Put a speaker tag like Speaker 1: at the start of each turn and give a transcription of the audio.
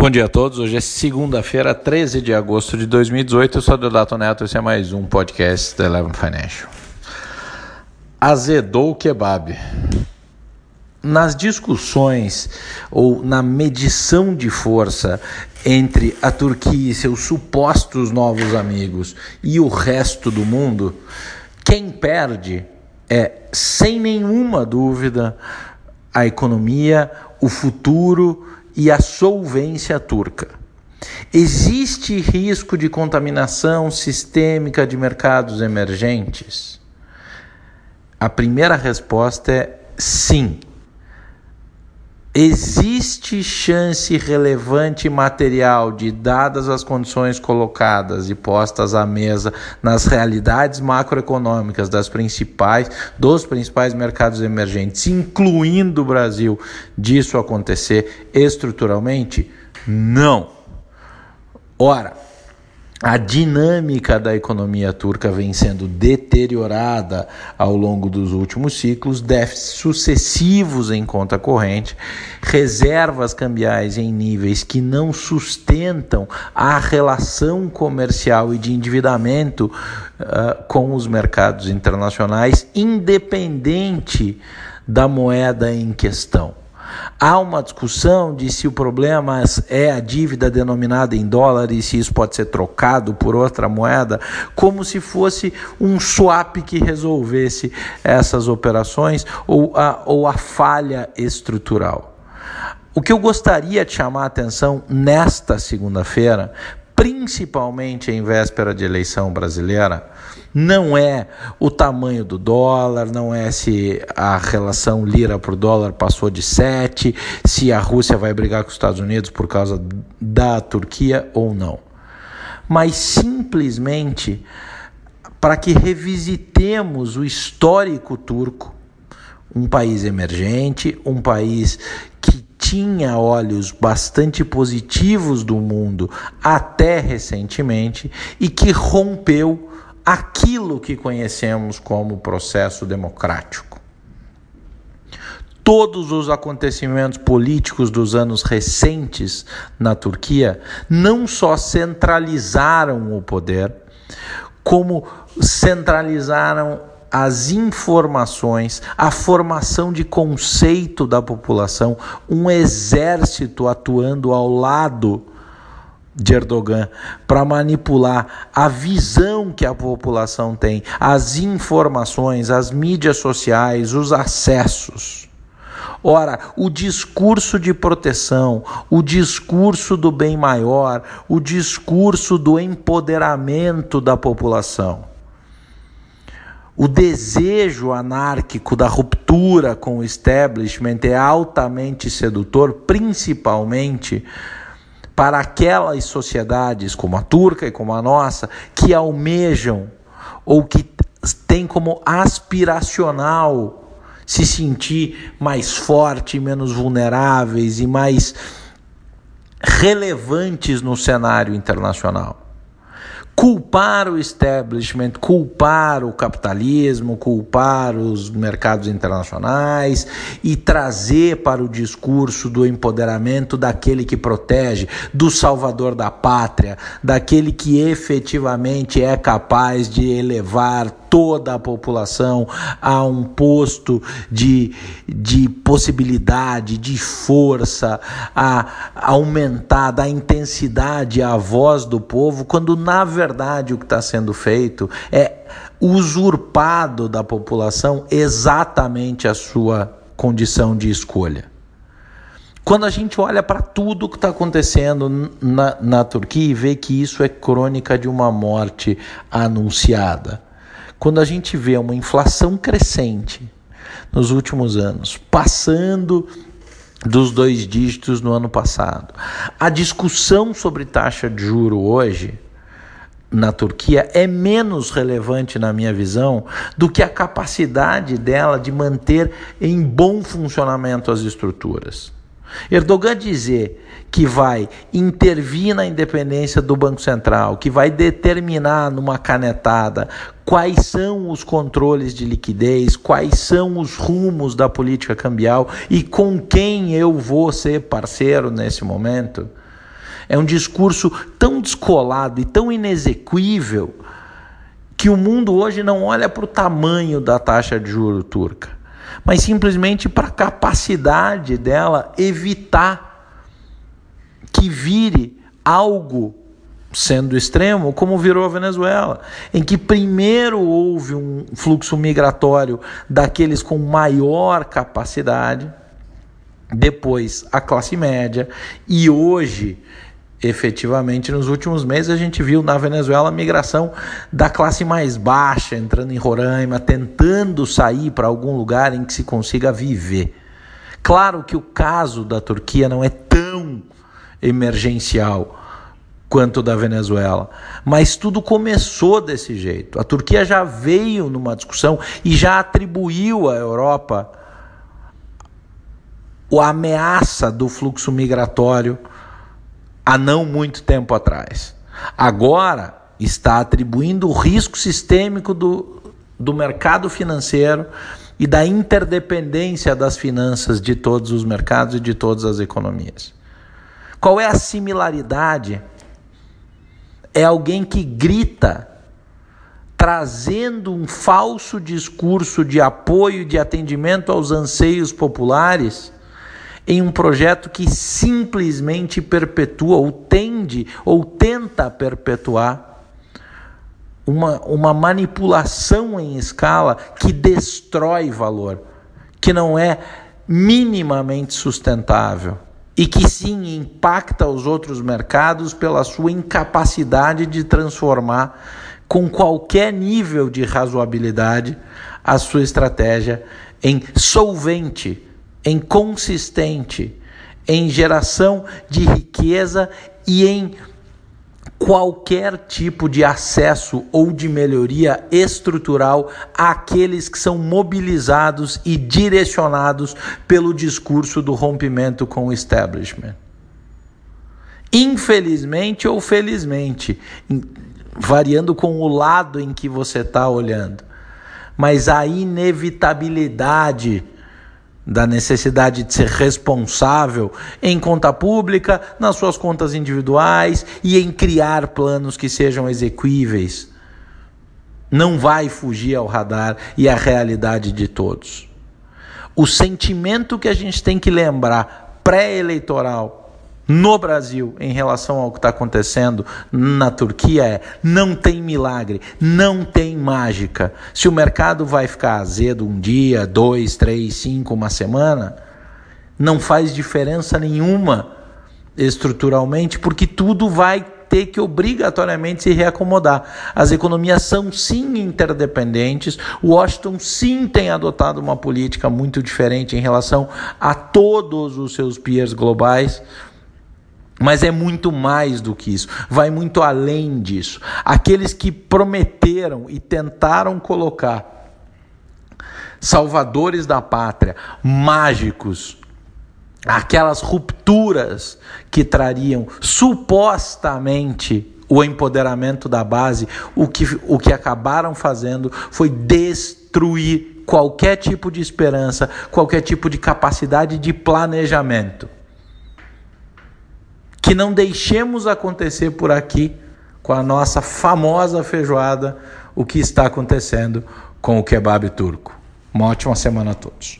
Speaker 1: Bom dia a todos. Hoje é segunda-feira, 13 de agosto de 2018. Eu sou Deodato Neto. Esse é mais um podcast da Eleven Financial. Azedou o kebab. Nas discussões ou na medição de força entre a Turquia e seus supostos novos amigos e o resto do mundo, quem perde é, sem nenhuma dúvida, a economia, o futuro e a solvência turca. Existe risco de contaminação sistêmica de mercados emergentes? A primeira resposta é sim. Existe chance relevante e material de, dadas as condições colocadas e postas à mesa nas realidades macroeconômicas das principais, dos principais mercados emergentes, incluindo o Brasil, disso acontecer estruturalmente? Não. Ora, a dinâmica da economia turca vem sendo deteriorada ao longo dos últimos ciclos, déficits sucessivos em conta corrente, reservas cambiais em níveis que não sustentam a relação comercial e de endividamento uh, com os mercados internacionais, independente da moeda em questão. Há uma discussão de se o problema é a dívida denominada em dólar e se isso pode ser trocado por outra moeda, como se fosse um swap que resolvesse essas operações ou a, ou a falha estrutural. O que eu gostaria de chamar a atenção nesta segunda-feira, principalmente em véspera de eleição brasileira, não é o tamanho do dólar, não é se a relação lira por dólar passou de 7, se a Rússia vai brigar com os Estados Unidos por causa da Turquia ou não. Mas simplesmente para que revisitemos o histórico turco, um país emergente, um país que tinha olhos bastante positivos do mundo até recentemente e que rompeu aquilo que conhecemos como processo democrático. Todos os acontecimentos políticos dos anos recentes na Turquia não só centralizaram o poder, como centralizaram as informações, a formação de conceito da população, um exército atuando ao lado de Erdogan para manipular a visão que a população tem, as informações, as mídias sociais, os acessos. Ora, o discurso de proteção, o discurso do bem maior, o discurso do empoderamento da população, o desejo anárquico da ruptura com o establishment é altamente sedutor, principalmente para aquelas sociedades como a turca e como a nossa que almejam ou que têm como aspiracional se sentir mais forte, menos vulneráveis e mais relevantes no cenário internacional culpar o establishment, culpar o capitalismo, culpar os mercados internacionais e trazer para o discurso do empoderamento daquele que protege, do salvador da pátria, daquele que efetivamente é capaz de elevar toda a população a um posto de, de possibilidade, de força, a, aumentar da intensidade a voz do povo, quando na verdade o que está sendo feito é usurpado da população exatamente a sua condição de escolha. Quando a gente olha para tudo o que está acontecendo na, na Turquia e vê que isso é crônica de uma morte anunciada, quando a gente vê uma inflação crescente nos últimos anos, passando dos dois dígitos no ano passado, a discussão sobre taxa de juro hoje na Turquia é menos relevante na minha visão do que a capacidade dela de manter em bom funcionamento as estruturas. Erdogan dizer que vai intervir na independência do Banco Central, que vai determinar numa canetada quais são os controles de liquidez, quais são os rumos da política cambial e com quem eu vou ser parceiro nesse momento, É um discurso tão descolado e tão inexequível que o mundo hoje não olha para o tamanho da taxa de juro turca, mas simplesmente para a capacidade dela evitar que vire algo sendo extremo, como virou a Venezuela, em que primeiro houve um fluxo migratório daqueles com maior capacidade, depois a classe média, e hoje, efetivamente, nos últimos meses, a gente viu na Venezuela a migração da classe mais baixa entrando em Roraima, tentando sair para algum lugar em que se consiga viver. Claro que o caso da Turquia não é tão emergencial quanto da Venezuela. Mas tudo começou desse jeito. A Turquia já veio numa discussão e já atribuiu à Europa a ameaça do fluxo migratório há não muito tempo atrás. Agora está atribuindo o risco sistêmico do, do mercado financeiro e da interdependência das finanças de todos os mercados e de todas as economias. Qual é a similaridade é alguém que grita, trazendo um falso discurso de apoio e de atendimento aos anseios populares, em um projeto que simplesmente perpetua, ou tende, ou tenta perpetuar, uma, uma manipulação em escala que destrói valor, que não é minimamente sustentável e que sim impacta os outros mercados pela sua incapacidade de transformar com qualquer nível de razoabilidade a sua estratégia em solvente, em consistente, em geração de riqueza e em qualquer tipo de acesso ou de melhoria estrutural àqueles que são mobilizados e direcionados pelo discurso do rompimento com o establishment. Infelizmente ou felizmente, variando com o lado em que você está olhando, mas a inevitabilidade da necessidade de ser responsável em conta pública, nas suas contas individuais e em criar planos que sejam exequíveis. Não vai fugir ao radar e à realidade de todos. O sentimento que a gente tem que lembrar pré-eleitoral no Brasil em relação ao que está acontecendo na Turquia é: não tem milagre, não tem mágica. Se o mercado vai ficar azedo um dia, dois, três, cinco, uma semana, não faz diferença nenhuma estruturalmente, porque tudo vai ter que obrigatoriamente se reacomodar. As economias são sim interdependentes. Washington sim tem adotado uma política muito diferente em relação a todos os seus peers globais. Mas é muito mais do que isso, vai muito além disso. Aqueles que prometeram e tentaram colocar salvadores da pátria, mágicos, aquelas rupturas que trariam supostamente o empoderamento da base, o que, o que acabaram fazendo foi destruir qualquer tipo de esperança, qualquer tipo de capacidade de planejamento que não deixemos acontecer por aqui com a nossa famosa feijoada o que está acontecendo com o kebab turco. Uma ótima semana a todos.